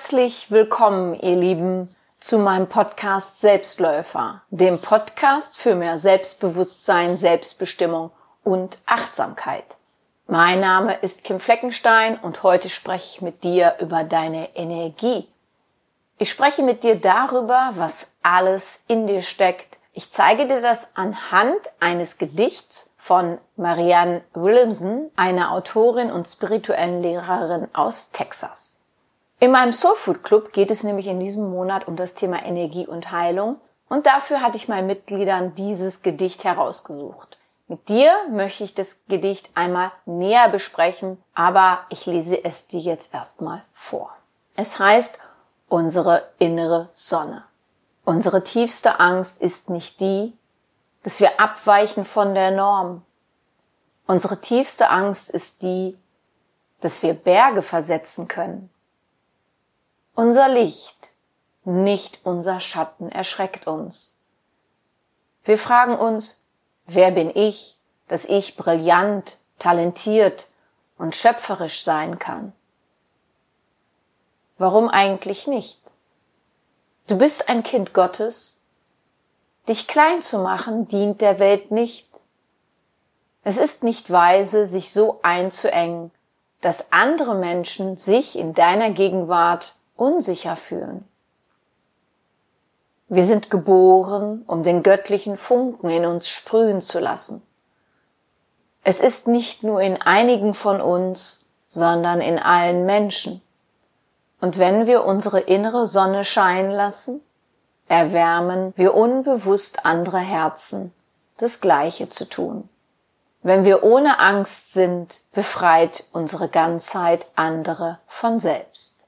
Herzlich willkommen, ihr Lieben, zu meinem Podcast Selbstläufer, dem Podcast für mehr Selbstbewusstsein, Selbstbestimmung und Achtsamkeit. Mein Name ist Kim Fleckenstein und heute spreche ich mit dir über deine Energie. Ich spreche mit dir darüber, was alles in dir steckt. Ich zeige dir das anhand eines Gedichts von Marianne Williamson, einer Autorin und spirituellen Lehrerin aus Texas. In meinem Soul Food Club geht es nämlich in diesem Monat um das Thema Energie und Heilung und dafür hatte ich meinen Mitgliedern dieses Gedicht herausgesucht. Mit dir möchte ich das Gedicht einmal näher besprechen, aber ich lese es dir jetzt erstmal vor. Es heißt unsere innere Sonne. Unsere tiefste Angst ist nicht die, dass wir abweichen von der Norm. Unsere tiefste Angst ist die, dass wir Berge versetzen können unser Licht, nicht unser Schatten erschreckt uns. Wir fragen uns, wer bin ich, dass ich brillant, talentiert und schöpferisch sein kann? Warum eigentlich nicht? Du bist ein Kind Gottes. Dich klein zu machen dient der Welt nicht. Es ist nicht weise, sich so einzuengen, dass andere Menschen sich in deiner Gegenwart unsicher fühlen. Wir sind geboren, um den göttlichen Funken in uns sprühen zu lassen. Es ist nicht nur in einigen von uns, sondern in allen Menschen. Und wenn wir unsere innere Sonne scheinen lassen, erwärmen wir unbewusst andere Herzen, das Gleiche zu tun. Wenn wir ohne Angst sind, befreit unsere Ganzheit andere von selbst.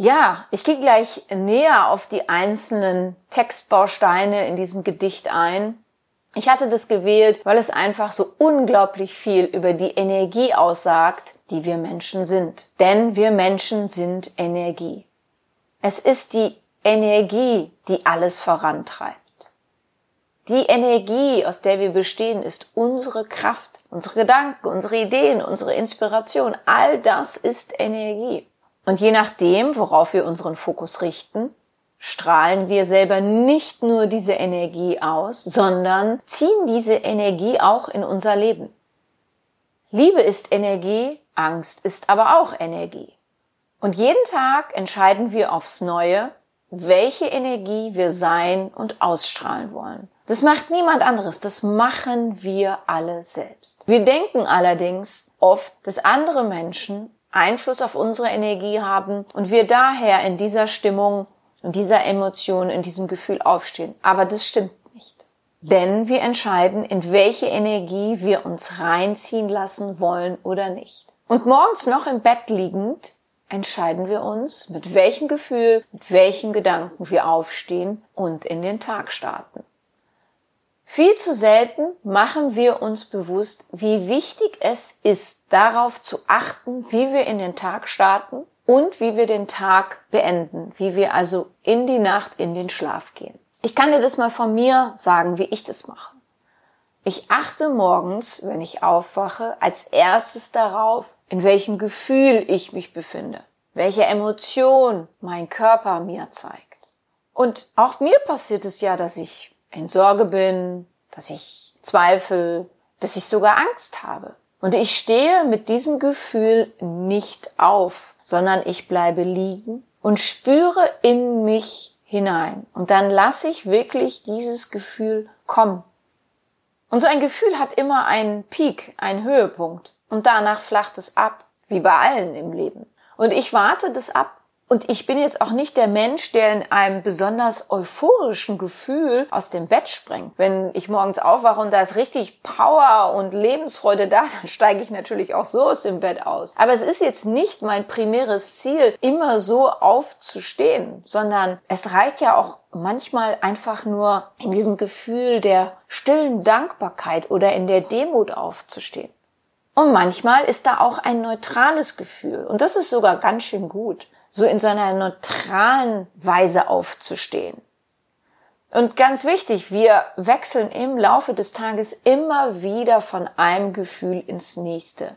Ja, ich gehe gleich näher auf die einzelnen Textbausteine in diesem Gedicht ein. Ich hatte das gewählt, weil es einfach so unglaublich viel über die Energie aussagt, die wir Menschen sind. Denn wir Menschen sind Energie. Es ist die Energie, die alles vorantreibt. Die Energie, aus der wir bestehen, ist unsere Kraft, unsere Gedanken, unsere Ideen, unsere Inspiration. All das ist Energie. Und je nachdem, worauf wir unseren Fokus richten, strahlen wir selber nicht nur diese Energie aus, sondern ziehen diese Energie auch in unser Leben. Liebe ist Energie, Angst ist aber auch Energie. Und jeden Tag entscheiden wir aufs Neue, welche Energie wir sein und ausstrahlen wollen. Das macht niemand anderes, das machen wir alle selbst. Wir denken allerdings oft, dass andere Menschen Einfluss auf unsere Energie haben und wir daher in dieser Stimmung, in dieser Emotion, in diesem Gefühl aufstehen. Aber das stimmt nicht. Denn wir entscheiden, in welche Energie wir uns reinziehen lassen wollen oder nicht. Und morgens noch im Bett liegend entscheiden wir uns, mit welchem Gefühl, mit welchen Gedanken wir aufstehen und in den Tag starten. Viel zu selten machen wir uns bewusst, wie wichtig es ist, darauf zu achten, wie wir in den Tag starten und wie wir den Tag beenden, wie wir also in die Nacht in den Schlaf gehen. Ich kann dir das mal von mir sagen, wie ich das mache. Ich achte morgens, wenn ich aufwache, als erstes darauf, in welchem Gefühl ich mich befinde, welche Emotion mein Körper mir zeigt. Und auch mir passiert es ja, dass ich in Sorge bin, dass ich Zweifel, dass ich sogar Angst habe. Und ich stehe mit diesem Gefühl nicht auf, sondern ich bleibe liegen und spüre in mich hinein. Und dann lasse ich wirklich dieses Gefühl kommen. Und so ein Gefühl hat immer einen Peak, einen Höhepunkt. Und danach flacht es ab, wie bei allen im Leben. Und ich warte das ab und ich bin jetzt auch nicht der Mensch, der in einem besonders euphorischen Gefühl aus dem Bett springt. Wenn ich morgens aufwache und da ist richtig Power und Lebensfreude da, dann steige ich natürlich auch so aus dem Bett aus. Aber es ist jetzt nicht mein primäres Ziel, immer so aufzustehen, sondern es reicht ja auch manchmal einfach nur in diesem Gefühl der stillen Dankbarkeit oder in der Demut aufzustehen. Und manchmal ist da auch ein neutrales Gefühl. Und das ist sogar ganz schön gut so in so einer neutralen Weise aufzustehen. Und ganz wichtig, wir wechseln im Laufe des Tages immer wieder von einem Gefühl ins nächste.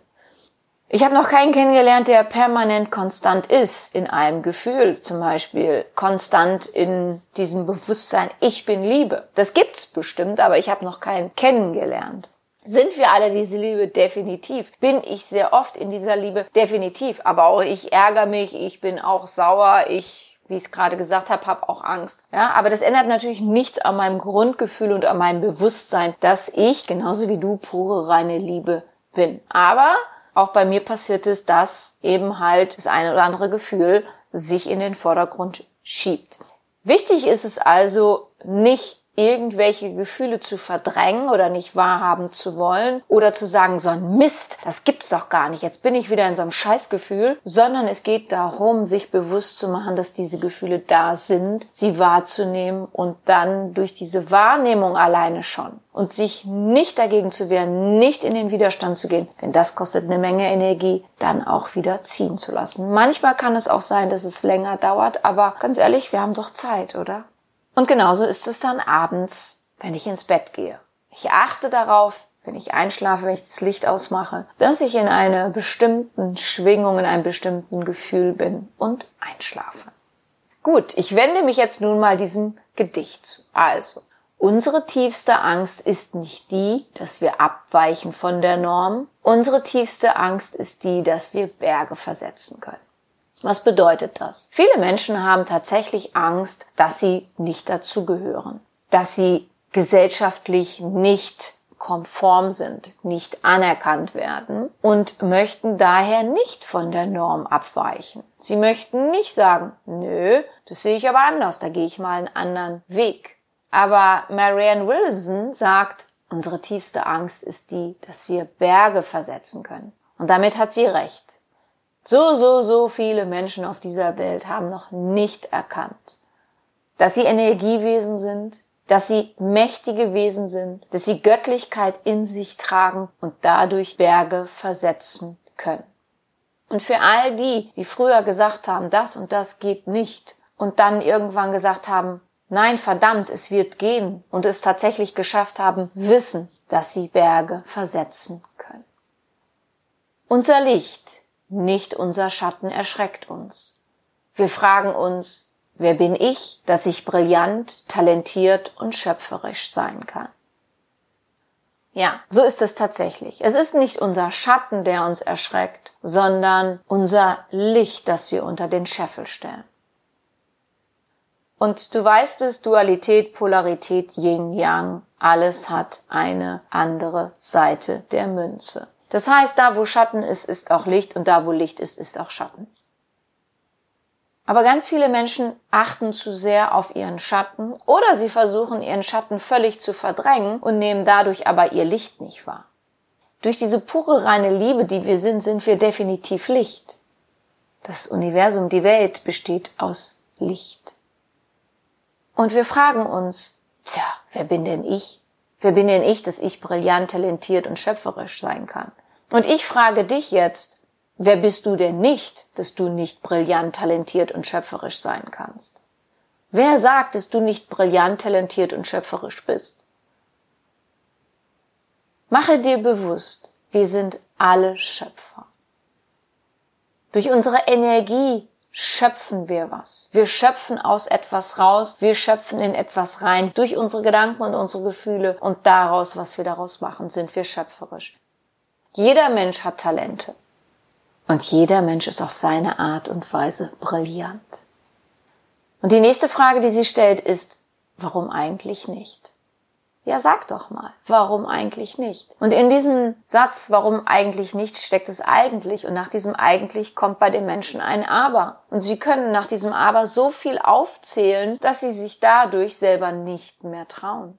Ich habe noch keinen kennengelernt, der permanent konstant ist in einem Gefühl, zum Beispiel konstant in diesem Bewusstsein, ich bin Liebe. Das gibt's bestimmt, aber ich habe noch keinen kennengelernt. Sind wir alle diese Liebe? Definitiv. Bin ich sehr oft in dieser Liebe? Definitiv. Aber auch ich ärgere mich, ich bin auch sauer, ich, wie ich es gerade gesagt habe, habe auch Angst. Ja, aber das ändert natürlich nichts an meinem Grundgefühl und an meinem Bewusstsein, dass ich, genauso wie du, pure reine Liebe bin. Aber auch bei mir passiert es, dass eben halt das eine oder andere Gefühl sich in den Vordergrund schiebt. Wichtig ist es also nicht irgendwelche Gefühle zu verdrängen oder nicht wahrhaben zu wollen oder zu sagen, so ein Mist, das gibt's doch gar nicht, jetzt bin ich wieder in so einem Scheißgefühl, sondern es geht darum, sich bewusst zu machen, dass diese Gefühle da sind, sie wahrzunehmen und dann durch diese Wahrnehmung alleine schon und sich nicht dagegen zu wehren, nicht in den Widerstand zu gehen, denn das kostet eine Menge Energie, dann auch wieder ziehen zu lassen. Manchmal kann es auch sein, dass es länger dauert, aber ganz ehrlich, wir haben doch Zeit, oder? Und genauso ist es dann abends, wenn ich ins Bett gehe. Ich achte darauf, wenn ich einschlafe, wenn ich das Licht ausmache, dass ich in einer bestimmten Schwingung, in einem bestimmten Gefühl bin und einschlafe. Gut, ich wende mich jetzt nun mal diesem Gedicht zu. Also, unsere tiefste Angst ist nicht die, dass wir abweichen von der Norm. Unsere tiefste Angst ist die, dass wir Berge versetzen können. Was bedeutet das? Viele Menschen haben tatsächlich Angst, dass sie nicht dazugehören, dass sie gesellschaftlich nicht konform sind, nicht anerkannt werden und möchten daher nicht von der Norm abweichen. Sie möchten nicht sagen, nö, das sehe ich aber anders, da gehe ich mal einen anderen Weg. Aber Marianne Williamson sagt, unsere tiefste Angst ist die, dass wir Berge versetzen können. Und damit hat sie recht. So, so, so viele Menschen auf dieser Welt haben noch nicht erkannt, dass sie Energiewesen sind, dass sie mächtige Wesen sind, dass sie Göttlichkeit in sich tragen und dadurch Berge versetzen können. Und für all die, die früher gesagt haben, das und das geht nicht und dann irgendwann gesagt haben, nein, verdammt, es wird gehen und es tatsächlich geschafft haben, wissen, dass sie Berge versetzen können. Unser Licht nicht unser Schatten erschreckt uns. Wir fragen uns, wer bin ich, dass ich brillant, talentiert und schöpferisch sein kann? Ja, so ist es tatsächlich. Es ist nicht unser Schatten, der uns erschreckt, sondern unser Licht, das wir unter den Scheffel stellen. Und du weißt es, Dualität, Polarität, Yin, Yang, alles hat eine andere Seite der Münze. Das heißt, da wo Schatten ist, ist auch Licht und da wo Licht ist, ist auch Schatten. Aber ganz viele Menschen achten zu sehr auf ihren Schatten oder sie versuchen ihren Schatten völlig zu verdrängen und nehmen dadurch aber ihr Licht nicht wahr. Durch diese pure reine Liebe, die wir sind, sind wir definitiv Licht. Das Universum, die Welt besteht aus Licht. Und wir fragen uns, tja, wer bin denn ich? Wer bin denn ich, dass ich brillant, talentiert und schöpferisch sein kann? Und ich frage dich jetzt, wer bist du denn nicht, dass du nicht brillant, talentiert und schöpferisch sein kannst? Wer sagt, dass du nicht brillant, talentiert und schöpferisch bist? Mache dir bewusst, wir sind alle Schöpfer. Durch unsere Energie schöpfen wir was. Wir schöpfen aus etwas raus, wir schöpfen in etwas rein. Durch unsere Gedanken und unsere Gefühle und daraus, was wir daraus machen, sind wir schöpferisch. Jeder Mensch hat Talente. Und jeder Mensch ist auf seine Art und Weise brillant. Und die nächste Frage, die sie stellt, ist, warum eigentlich nicht? Ja, sag doch mal, warum eigentlich nicht? Und in diesem Satz, warum eigentlich nicht, steckt es eigentlich. Und nach diesem eigentlich kommt bei den Menschen ein Aber. Und sie können nach diesem Aber so viel aufzählen, dass sie sich dadurch selber nicht mehr trauen.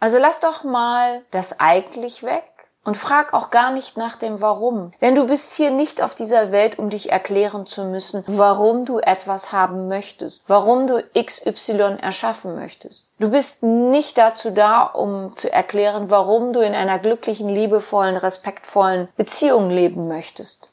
Also lass doch mal das eigentlich weg und frag auch gar nicht nach dem Warum. Denn du bist hier nicht auf dieser Welt, um dich erklären zu müssen, warum du etwas haben möchtest, warum du XY erschaffen möchtest. Du bist nicht dazu da, um zu erklären, warum du in einer glücklichen, liebevollen, respektvollen Beziehung leben möchtest.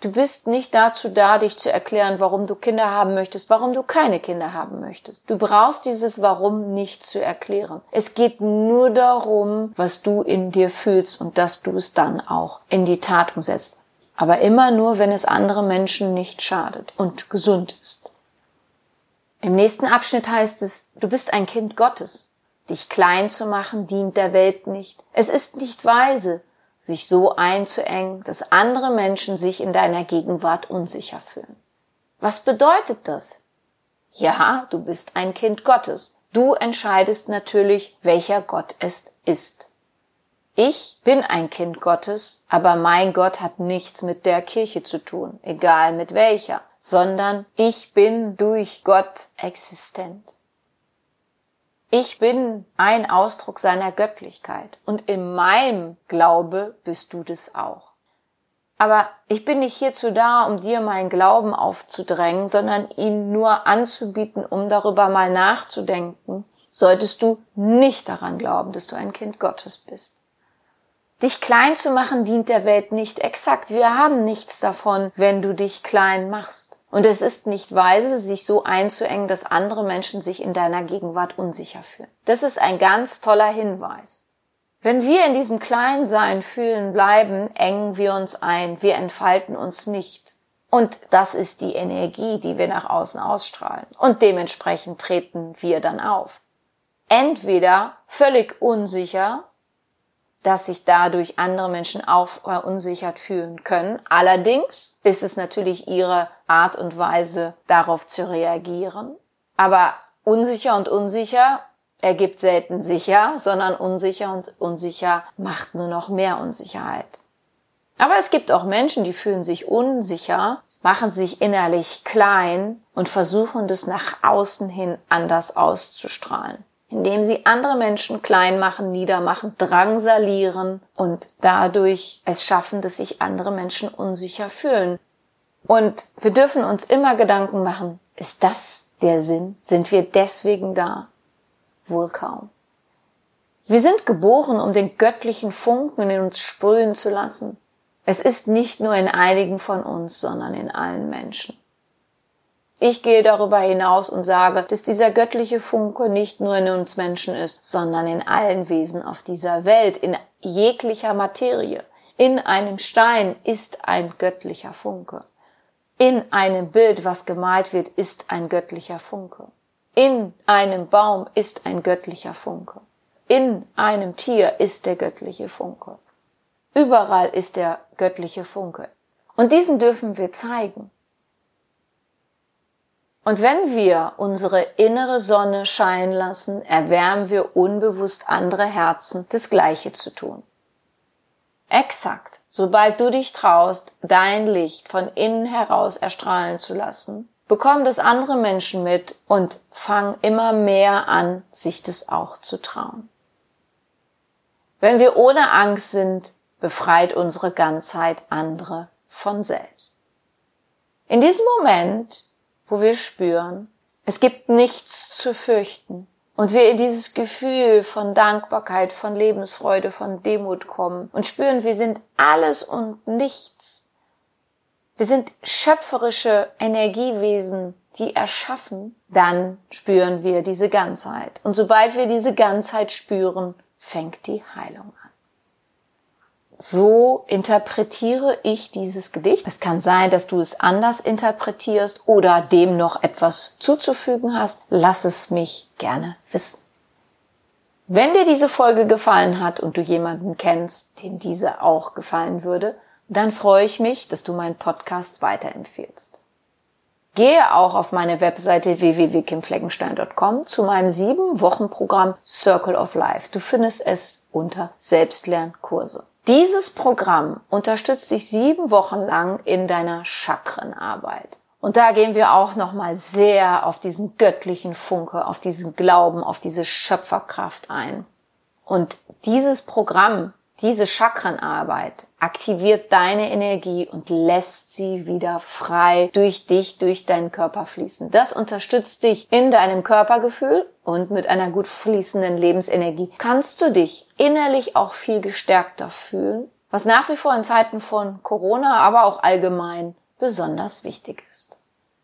Du bist nicht dazu da, dich zu erklären, warum du Kinder haben möchtest, warum du keine Kinder haben möchtest. Du brauchst dieses Warum nicht zu erklären. Es geht nur darum, was du in dir fühlst und dass du es dann auch in die Tat umsetzt. aber immer nur, wenn es andere Menschen nicht schadet und gesund ist. Im nächsten Abschnitt heißt es, du bist ein Kind Gottes. Dich klein zu machen dient der Welt nicht. Es ist nicht weise, sich so einzuengen, dass andere Menschen sich in deiner Gegenwart unsicher fühlen. Was bedeutet das? Ja, du bist ein Kind Gottes. Du entscheidest natürlich, welcher Gott es ist. Ich bin ein Kind Gottes, aber mein Gott hat nichts mit der Kirche zu tun, egal mit welcher, sondern ich bin durch Gott existent. Ich bin ein Ausdruck seiner Göttlichkeit und in meinem Glaube bist du das auch. Aber ich bin nicht hierzu da, um dir meinen Glauben aufzudrängen, sondern ihn nur anzubieten, um darüber mal nachzudenken, solltest du nicht daran glauben, dass du ein Kind Gottes bist. Dich klein zu machen dient der Welt nicht exakt. Wir haben nichts davon, wenn du dich klein machst. Und es ist nicht weise, sich so einzuengen, dass andere Menschen sich in deiner Gegenwart unsicher fühlen. Das ist ein ganz toller Hinweis. Wenn wir in diesem Kleinsein fühlen bleiben, engen wir uns ein, wir entfalten uns nicht. Und das ist die Energie, die wir nach außen ausstrahlen. Und dementsprechend treten wir dann auf. Entweder völlig unsicher dass sich dadurch andere Menschen auch verunsichert fühlen können. Allerdings ist es natürlich ihre Art und Weise, darauf zu reagieren. Aber unsicher und unsicher ergibt selten sicher, sondern unsicher und unsicher macht nur noch mehr Unsicherheit. Aber es gibt auch Menschen, die fühlen sich unsicher, machen sich innerlich klein und versuchen das nach außen hin anders auszustrahlen indem sie andere Menschen klein machen, niedermachen, drangsalieren und dadurch es schaffen, dass sich andere Menschen unsicher fühlen. Und wir dürfen uns immer Gedanken machen, ist das der Sinn? Sind wir deswegen da? Wohl kaum. Wir sind geboren, um den göttlichen Funken in uns sprühen zu lassen. Es ist nicht nur in einigen von uns, sondern in allen Menschen. Ich gehe darüber hinaus und sage, dass dieser göttliche Funke nicht nur in uns Menschen ist, sondern in allen Wesen auf dieser Welt, in jeglicher Materie. In einem Stein ist ein göttlicher Funke. In einem Bild, was gemalt wird, ist ein göttlicher Funke. In einem Baum ist ein göttlicher Funke. In einem Tier ist der göttliche Funke. Überall ist der göttliche Funke. Und diesen dürfen wir zeigen. Und wenn wir unsere innere Sonne scheinen lassen, erwärmen wir unbewusst andere Herzen, das Gleiche zu tun. Exakt, sobald du dich traust, dein Licht von innen heraus erstrahlen zu lassen, bekommen das andere Menschen mit und fangen immer mehr an, sich das auch zu trauen. Wenn wir ohne Angst sind, befreit unsere Ganzheit andere von selbst. In diesem Moment wo wir spüren, es gibt nichts zu fürchten und wir in dieses Gefühl von Dankbarkeit, von Lebensfreude, von Demut kommen und spüren, wir sind alles und nichts. Wir sind schöpferische Energiewesen, die erschaffen, dann spüren wir diese Ganzheit. Und sobald wir diese Ganzheit spüren, fängt die Heilung an so interpretiere ich dieses Gedicht. Es kann sein, dass du es anders interpretierst oder dem noch etwas zuzufügen hast. Lass es mich gerne wissen. Wenn dir diese Folge gefallen hat und du jemanden kennst, dem diese auch gefallen würde, dann freue ich mich, dass du meinen Podcast weiterempfehlst. Gehe auch auf meine Webseite www.kimfleckenstein.com zu meinem sieben Wochen Programm Circle of Life. Du findest es unter Selbstlernkurse. Dieses Programm unterstützt dich sieben Wochen lang in deiner Chakrenarbeit. Und da gehen wir auch nochmal sehr auf diesen göttlichen Funke, auf diesen Glauben, auf diese Schöpferkraft ein. Und dieses Programm diese Chakrenarbeit aktiviert deine Energie und lässt sie wieder frei durch dich, durch deinen Körper fließen. Das unterstützt dich in deinem Körpergefühl und mit einer gut fließenden Lebensenergie kannst du dich innerlich auch viel gestärkter fühlen, was nach wie vor in Zeiten von Corona, aber auch allgemein besonders wichtig ist.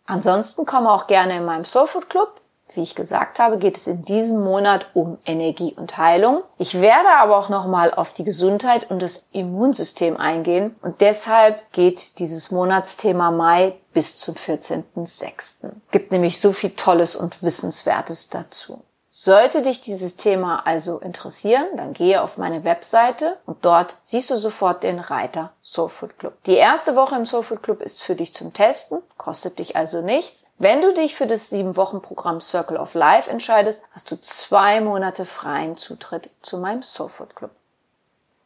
Ansonsten komm auch gerne in meinem Soulfood Club Wie ich gesagt habe, geht es in diesem Monat um Energie und Heilung. Ich werde aber auch nochmal auf die Gesundheit und das Immunsystem eingehen und deshalb geht dieses Monatsthema Mai bis zum 14.06. Gibt nämlich so viel Tolles und Wissenswertes dazu. Sollte dich dieses Thema also interessieren, dann gehe auf meine Webseite und dort siehst du sofort den Reiter Soulfood Club. Die erste Woche im Soulfood Club ist für dich zum Testen, kostet dich also nichts. Wenn du dich für das sieben Wochen Programm Circle of Life entscheidest, hast du zwei Monate freien Zutritt zu meinem Soulfood Club.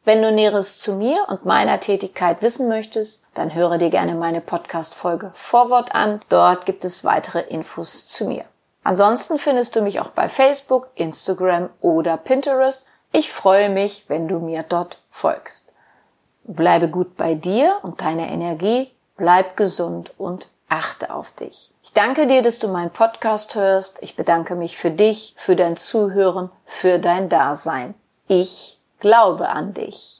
Wenn du Näheres zu mir und meiner Tätigkeit wissen möchtest, dann höre dir gerne meine Podcast-Folge Vorwort an. Dort gibt es weitere Infos zu mir. Ansonsten findest du mich auch bei Facebook, Instagram oder Pinterest. Ich freue mich, wenn du mir dort folgst. Bleibe gut bei dir und deiner Energie, bleib gesund und achte auf dich. Ich danke dir, dass du meinen Podcast hörst. Ich bedanke mich für dich, für dein Zuhören, für dein Dasein. Ich glaube an dich.